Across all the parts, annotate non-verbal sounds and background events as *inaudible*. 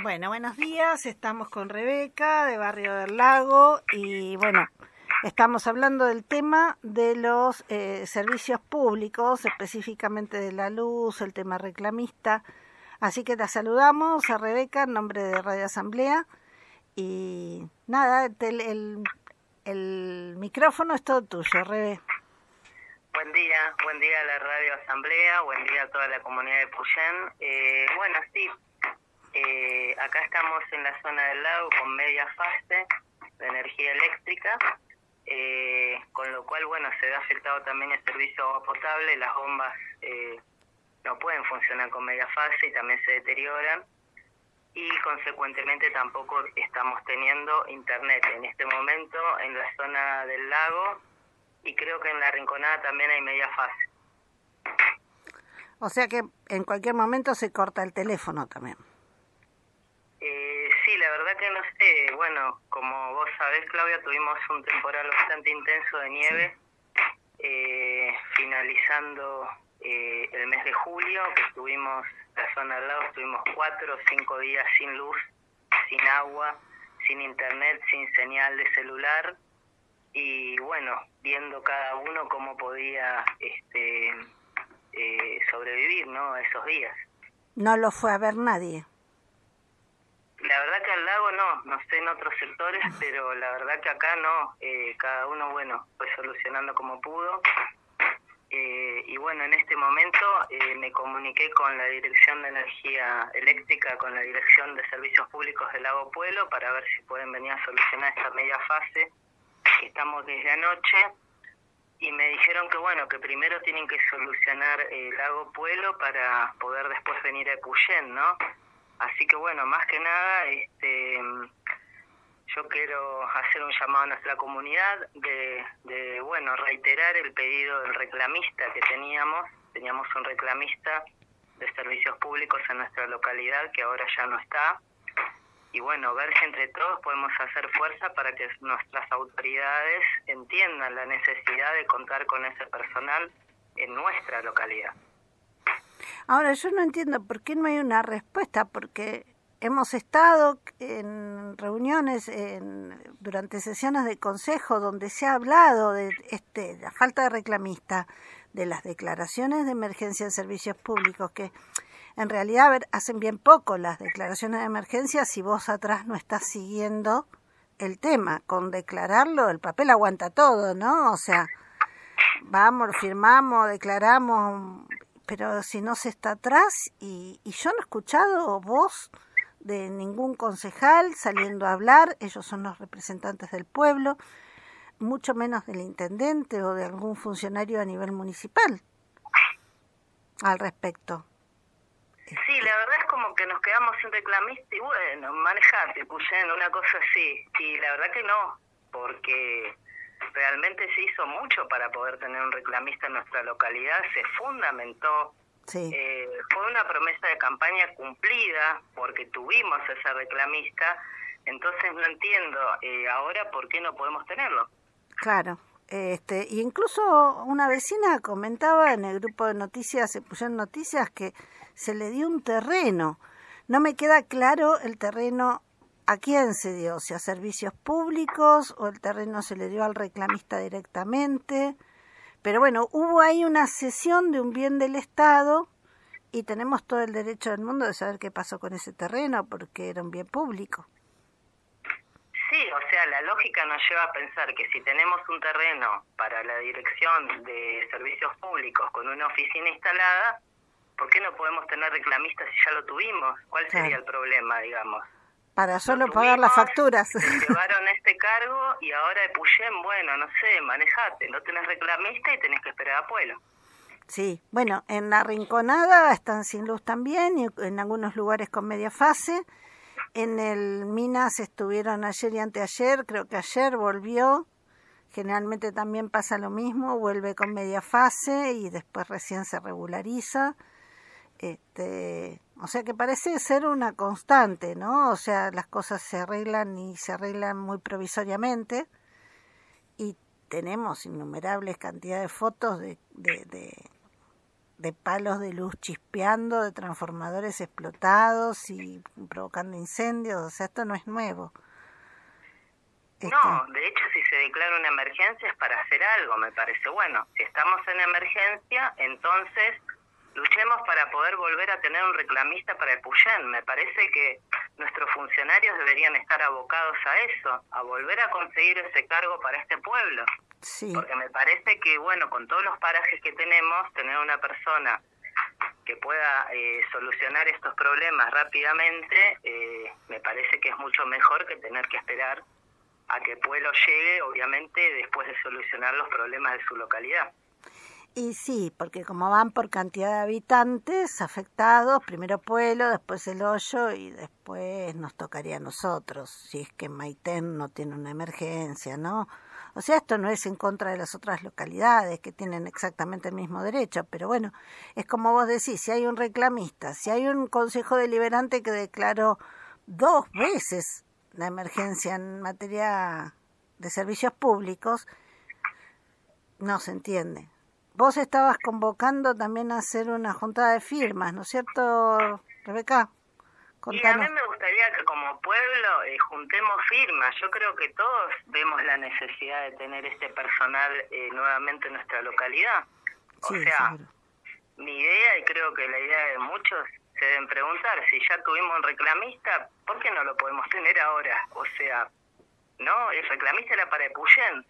Bueno, buenos días. Estamos con Rebeca de Barrio del Lago y bueno, estamos hablando del tema de los eh, servicios públicos, específicamente de la luz, el tema reclamista. Así que te saludamos a Rebeca en nombre de Radio Asamblea y nada, el, el, micrófono es todo tuyo, Rebe. Buen día, buen día a la Radio Asamblea, buen día a toda la comunidad de Puyén. Eh, bueno, sí, acá estamos en la zona del lago con media fase de energía eléctrica, eh, con lo cual, bueno, se ve afectado también el servicio agua potable, las bombas eh, no pueden funcionar con media fase y también se deterioran y consecuentemente tampoco estamos teniendo internet en este momento en la zona del lago y creo que en la rinconada también hay media fase. O sea que en cualquier momento se corta el teléfono también la verdad que no sé. Bueno, como vos sabés, Claudia, tuvimos un temporal bastante intenso de nieve, eh, finalizando eh, el mes de julio, que estuvimos, la zona al lado, estuvimos cuatro o cinco días sin luz, sin agua, sin internet, sin señal de celular y bueno, viendo cada uno cómo podía este, eh, sobrevivir, ¿no? Esos días. No lo fue a ver nadie. La verdad que al lago no, no sé en otros sectores, *laughs* pero la verdad que acá no, eh, cada uno, bueno, fue solucionando como pudo. Eh, y bueno, en este momento eh, me comuniqué con la Dirección de Energía Eléctrica, con la Dirección de Servicios Públicos del Lago Pueblo, para ver si pueden venir a solucionar esta media fase que estamos desde anoche. Y me dijeron que bueno, que primero tienen que solucionar el Lago Pueblo para poder después venir a Epuyén, ¿no? Así que bueno, más que nada, este, yo quiero hacer un llamado a nuestra comunidad de, de, bueno, reiterar el pedido del reclamista que teníamos. Teníamos un reclamista de servicios públicos en nuestra localidad que ahora ya no está. Y bueno, ver si entre todos podemos hacer fuerza para que nuestras autoridades entiendan la necesidad de contar con ese personal en nuestra localidad. Ahora, yo no entiendo por qué no hay una respuesta, porque hemos estado en reuniones, en, durante sesiones de consejo, donde se ha hablado de este, la falta de reclamista, de las declaraciones de emergencia en servicios públicos, que en realidad hacen bien poco las declaraciones de emergencia si vos atrás no estás siguiendo el tema. Con declararlo, el papel aguanta todo, ¿no? O sea, vamos, firmamos, declaramos pero si no se está atrás y, yo no he escuchado voz de ningún concejal saliendo a hablar, ellos son los representantes del pueblo, mucho menos del intendente o de algún funcionario a nivel municipal al respecto. Sí, la verdad es como que nos quedamos sin reclamista y bueno, manejate, en una cosa así. Y la verdad que no, porque realmente se hizo mucho para poder tener un reclamista en nuestra localidad, se fundamentó. Eh, fue una promesa de campaña cumplida porque tuvimos ese reclamista, entonces no entiendo eh, ahora por qué no podemos tenerlo. Claro. Este, incluso una vecina comentaba en el grupo de noticias, se pusieron noticias que se le dio un terreno. No me queda claro el terreno ¿A quién se dio? ¿Si a servicios públicos o el terreno se le dio al reclamista directamente? Pero bueno, hubo ahí una cesión de un bien del Estado y tenemos todo el derecho del mundo de saber qué pasó con ese terreno porque era un bien público. Sí, o sea, la lógica nos lleva a pensar que si tenemos un terreno para la dirección de servicios públicos con una oficina instalada, ¿por qué no podemos tener reclamistas si ya lo tuvimos? ¿Cuál sería el problema, digamos? Para solo pagar las facturas. Llevaron este cargo y ahora de Puyén, bueno, no sé, manejate, no tenés reclamista y tenés que esperar a Pueblo. Sí, bueno, en la Rinconada están sin luz también y en algunos lugares con media fase. En el Minas estuvieron ayer y anteayer, creo que ayer volvió. Generalmente también pasa lo mismo, vuelve con media fase y después recién se regulariza. Este, o sea que parece ser una constante, ¿no? O sea, las cosas se arreglan y se arreglan muy provisoriamente y tenemos innumerables cantidades de fotos de, de, de palos de luz chispeando, de transformadores explotados y provocando incendios, o sea, esto no es nuevo. No, de hecho, si se declara una emergencia es para hacer algo, me parece. Bueno, si estamos en emergencia, entonces luchemos para poder volver a tener un reclamista para el Puyén. Me parece que nuestros funcionarios deberían estar abocados a eso, a volver a conseguir ese cargo para este pueblo. Sí. Porque me parece que, bueno, con todos los parajes que tenemos, tener una persona que pueda eh, solucionar estos problemas rápidamente, eh, me parece que es mucho mejor que tener que esperar a que el pueblo llegue, obviamente, después de solucionar los problemas de su localidad. Y sí, porque como van por cantidad de habitantes afectados, primero Pueblo, después el hoyo y después nos tocaría a nosotros, si es que Maitén no tiene una emergencia, ¿no? O sea, esto no es en contra de las otras localidades que tienen exactamente el mismo derecho, pero bueno, es como vos decís, si hay un reclamista, si hay un consejo deliberante que declaró dos veces la emergencia en materia de servicios públicos, no se entiende. Vos estabas convocando también a hacer una juntada de firmas, ¿no es cierto, Rebeca? Y a mí me gustaría que como pueblo eh, juntemos firmas. Yo creo que todos vemos la necesidad de tener este personal eh, nuevamente en nuestra localidad. o sea, mi idea y creo que la idea de muchos se deben preguntar, si ya tuvimos un reclamista, ¿por qué no lo podemos tener ahora? O sea, ¿no? El reclamista era para Epuyén.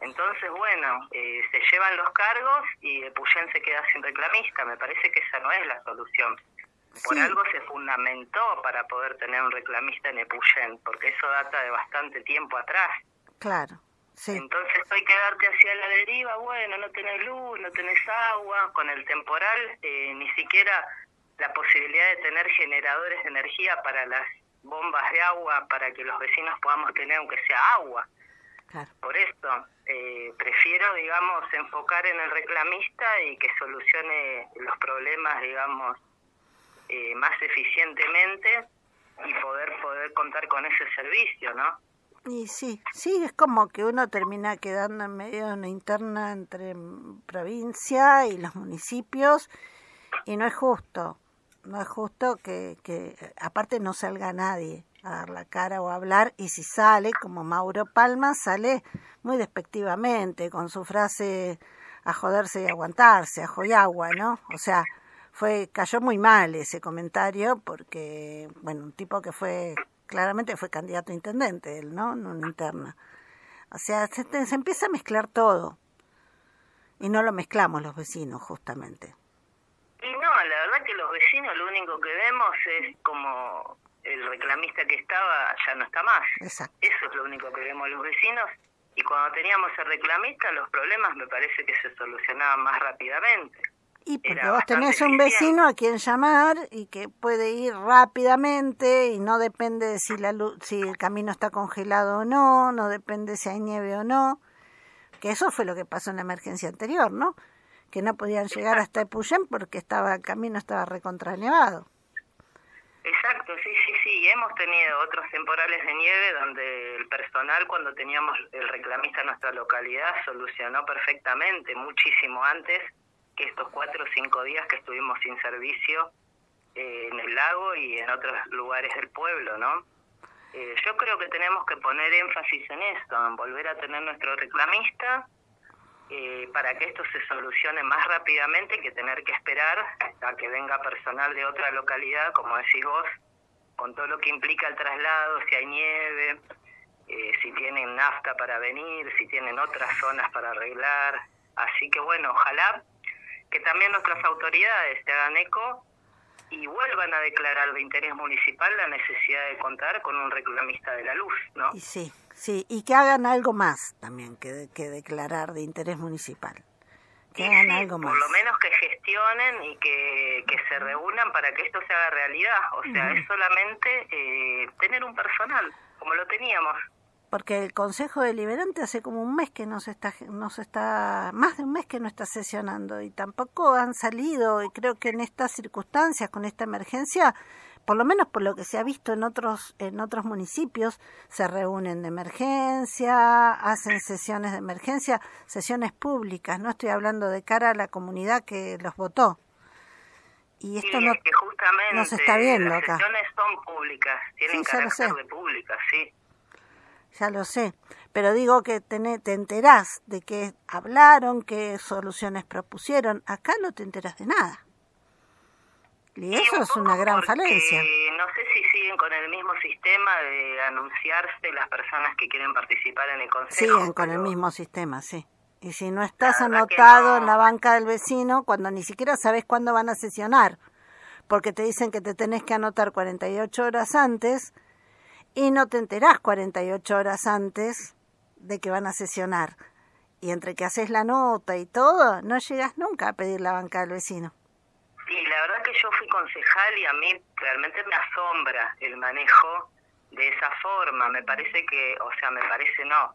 Entonces, bueno, eh, se llevan los cargos y Epuyén se queda sin reclamista. Me parece que esa no es la solución. Por algo se fundamentó para poder tener un reclamista en Epuyén, porque eso data de bastante tiempo atrás. Claro. Sí. Entonces hay que darte hacia la deriva, bueno, no tenés luz, no tenés agua, con el temporal eh, ni siquiera la posibilidad de tener generadores de energía para las bombas de agua, para que los vecinos podamos tener aunque sea agua. Por eso eh, prefiero, digamos, enfocar en el reclamista y que solucione los problemas, digamos, eh, más eficientemente y poder poder contar con ese servicio, ¿no? Y sí, sí, es como que uno termina quedando en medio de una interna entre provincia y los municipios y no es justo no es justo que, que aparte no salga nadie a dar la cara o a hablar y si sale como Mauro Palma sale muy despectivamente con su frase a joderse y aguantarse, a joyagua, ¿no? O sea, fue cayó muy mal ese comentario porque bueno, un tipo que fue claramente fue candidato a intendente, él, ¿no? En una interna. O sea, se, se empieza a mezclar todo. Y no lo mezclamos los vecinos, justamente. Y no, la verdad que los vecinos lo único que vemos es como el reclamista que estaba ya no está más. Eso es lo único que vemos los vecinos. Y cuando teníamos el reclamista, los problemas me parece que se solucionaban más rápidamente. Y porque vos tenés un vecino a quien llamar y que puede ir rápidamente y no depende de si, la luz, si el camino está congelado o no, no depende si hay nieve o no. Que eso fue lo que pasó en la emergencia anterior, ¿no? que no podían llegar hasta Epuyén porque estaba el camino estaba recontranevado. Exacto, sí, sí, sí. Hemos tenido otros temporales de nieve donde el personal, cuando teníamos el reclamista en nuestra localidad, solucionó perfectamente, muchísimo antes que estos cuatro o cinco días que estuvimos sin servicio eh, en el lago y en otros lugares del pueblo, ¿no? Eh, yo creo que tenemos que poner énfasis en esto, en volver a tener nuestro reclamista, eh, para que esto se solucione más rápidamente que tener que esperar a que venga personal de otra localidad, como decís vos, con todo lo que implica el traslado, si hay nieve, eh, si tienen nafta para venir, si tienen otras zonas para arreglar. Así que bueno, ojalá que también nuestras autoridades se hagan eco y vuelvan a declarar de interés municipal la necesidad de contar con un reclamista de la luz, ¿no? Y sí, Sí, y que hagan algo más también que, que declarar de interés municipal. Que hagan algo más. Por lo menos que gestionen y que, que se reúnan para que esto se haga realidad. O sea, es solamente eh, tener un personal, como lo teníamos. Porque el Consejo Deliberante hace como un mes que no se está, no se está, más de un mes que no está sesionando y tampoco han salido, y creo que en estas circunstancias, con esta emergencia, por lo menos por lo que se ha visto en otros en otros municipios, se reúnen de emergencia, hacen sesiones de emergencia, sesiones públicas, no estoy hablando de cara a la comunidad que los votó. Y esto no, justamente se está viendo las acá. sesiones son públicas, tienen carácter de públicas, sí. Ya lo sé, pero digo que te, te enterás de que hablaron, qué soluciones propusieron. Acá no te enteras de nada. Y eso es una gran falencia. No sé si siguen con el mismo sistema de anunciarse las personas que quieren participar en el consejo. Siguen con el mismo sistema, sí. Y si no estás anotado en la banca del vecino, cuando ni siquiera sabes cuándo van a sesionar, porque te dicen que te tenés que anotar 48 horas antes y no te enterás 48 horas antes de que van a sesionar. Y entre que haces la nota y todo, no llegas nunca a pedir la banca del vecino. Y la verdad que yo fui concejal y a mí realmente me asombra el manejo de esa forma. Me parece que, o sea, me parece no.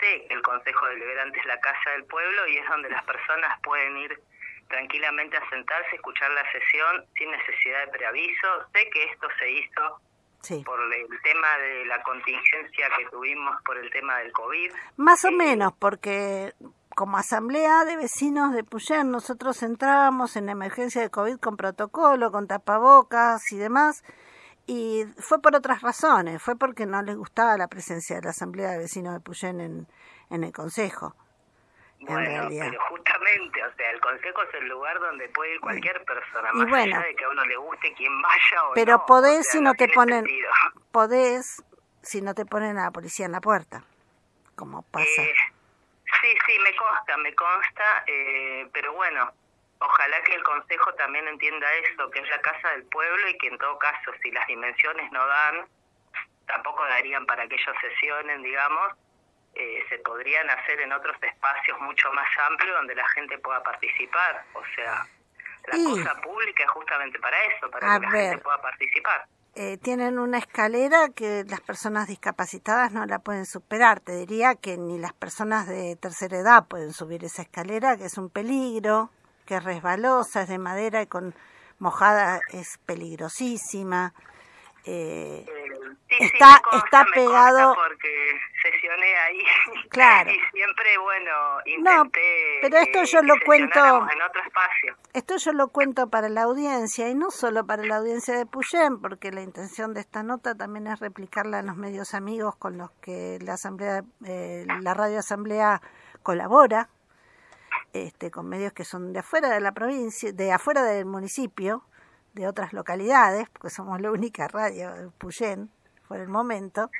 Sé que el Consejo Deliberante es la casa del pueblo y es donde las personas pueden ir tranquilamente a sentarse, escuchar la sesión sin necesidad de preaviso. Sé que esto se hizo por el tema de la contingencia que tuvimos por el tema del COVID. Más o eh, menos, porque como asamblea de vecinos de Puyén nosotros entrábamos en emergencia de COVID con protocolo, con tapabocas y demás, y fue por otras razones, fue porque no les gustaba la presencia de la asamblea de vecinos de Puyén en, en el consejo. Bueno, pero justamente, o sea, el consejo es el lugar donde puede ir cualquier persona, más allá de que a uno le guste quien vaya o pero podés si no te ponen, *laughs* podés si no te ponen a la policía en la puerta, como pasa. Eh, sí, sí, me consta, me consta, eh, pero bueno, ojalá que el consejo también entienda eso, que es la casa del pueblo y que en todo caso, si las dimensiones no dan, tampoco darían para que ellos sesionen, digamos, eh, se podrían hacer en otros espacios mucho más amplios donde la gente pueda participar. O sea, la cosa pública es justamente para eso, para que la gente pueda participar. Eh, tienen una escalera que las personas discapacitadas no la pueden superar. Te diría que ni las personas de tercera edad pueden subir esa escalera, que es un peligro, que es resbalosa, es de madera y con mojada es peligrosísima. Eh, está está pegado. porque sesioné ahí. *laughs* Claro. Y siempre bueno intenté pero esto yo lo cuento en otro espacio. Esto yo lo cuento para la audiencia y no solo para la audiencia de Puyén porque la intención de esta nota también es replicarla en los medios amigos con los que la asamblea eh, la radio asamblea colabora este con medios que son de afuera de la provincia de afuera del municipio de otras localidades, porque somos la única radio de Puyén por el momento,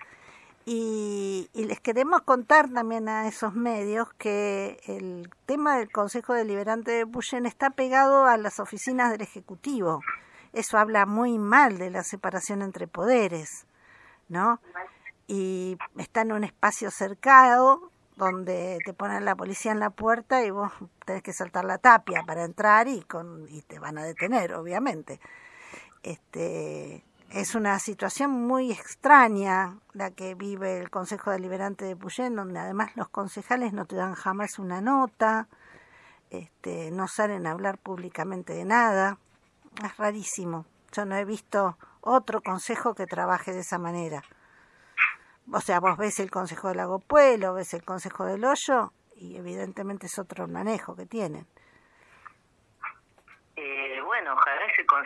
y, les queremos contar también a esos medios que el tema del Consejo Deliberante de Puyén está pegado a las oficinas del Ejecutivo. Eso habla muy mal de la separación entre poderes, ¿no? Y está en un espacio cercado donde te ponen la policía en la puerta y vos tenés que saltar la tapia para entrar y con y te van a detener obviamente este es una situación muy extraña la que vive el Consejo Deliberante de Puyén, donde además los concejales no te dan jamás una nota, este, no salen a hablar públicamente de nada. Es rarísimo. Yo no he visto otro consejo que trabaje de esa manera. O sea, vos ves el Consejo del Lago Pueblo, ves el Consejo del Hoyo y evidentemente es otro manejo que tienen. Eh, bueno,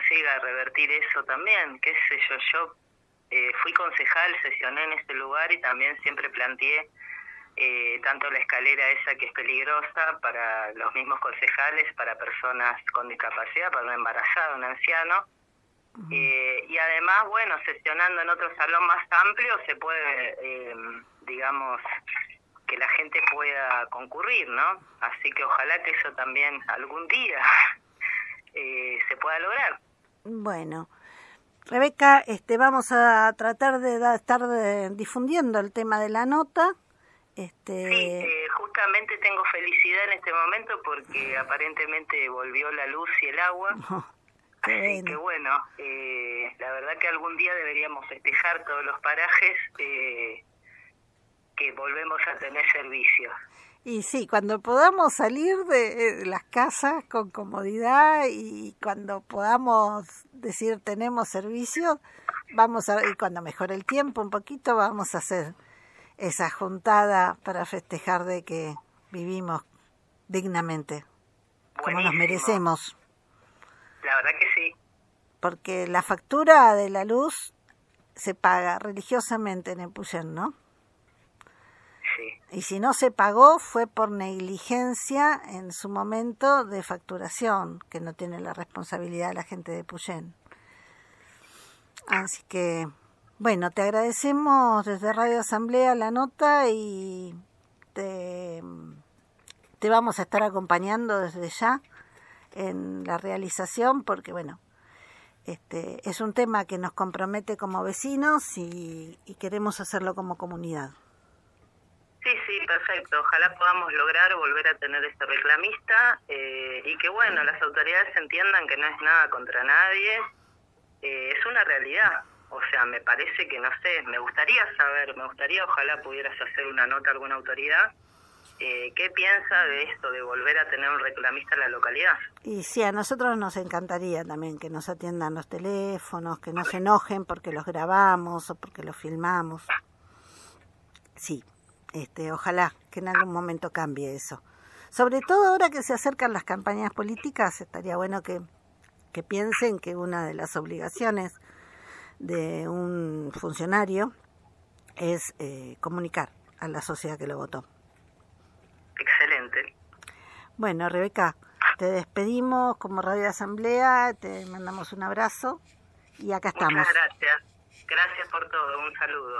se consiga revertir eso también, qué sé yo, yo eh, fui concejal, sesioné en este lugar y también siempre planteé eh, tanto la escalera esa que es peligrosa para los mismos concejales, para personas con discapacidad, para un embarazado, un anciano, eh, y además, bueno, sesionando en otro salón más amplio se puede, eh, digamos, que la gente pueda concurrir, ¿no? Así que ojalá que eso también algún día *laughs* eh, se pueda lograr. Bueno. Rebeca, este, vamos a tratar de estar difundiendo el tema de la nota. Este... Sí, justamente tengo felicidad en este momento porque aparentemente volvió la luz y el agua. *laughs* Así que bueno, eh, la verdad que algún día deberíamos festejar todos los parajes eh, que volvemos a tener servicios. Y sí, cuando podamos salir de las casas con comodidad y cuando podamos decir tenemos servicio, vamos a, y cuando mejore el tiempo un poquito, vamos a hacer esa juntada para festejar de que vivimos dignamente, como nos merecemos. La verdad que sí. Porque la factura de la luz se paga religiosamente en Epuyén, ¿no? Y si no se pagó fue por negligencia en su momento de facturación, que no tiene la responsabilidad la gente de Puyén. Así que, bueno, te agradecemos desde Radio Asamblea la nota y te, te vamos a estar acompañando desde ya en la realización porque, bueno, este, es un tema que nos compromete como vecinos y queremos hacerlo como comunidad. Sí, sí, perfecto. Ojalá podamos lograr volver a tener este reclamista eh, y que, bueno, las autoridades entiendan que no es nada contra nadie. Eh, es una realidad. O sea, me parece que, no sé, me gustaría saber, me gustaría, ojalá pudieras hacer una nota a alguna autoridad. Eh, ¿Qué piensa de esto, de volver a tener un reclamista en la localidad? Y sí, a nosotros nos encantaría también que nos atiendan los teléfonos, que no se enojen porque los grabamos o porque los filmamos. Sí, este, ojalá que en algún momento cambie eso. Sobre todo ahora que se acercan las campañas políticas, estaría bueno que, que piensen que una de las obligaciones de un funcionario es eh, comunicar a la sociedad que lo votó. Excelente. Bueno, Rebeca, te despedimos como Radio Asamblea, te mandamos un abrazo y acá estamos. Muchas gracias. Gracias por todo. Un saludo.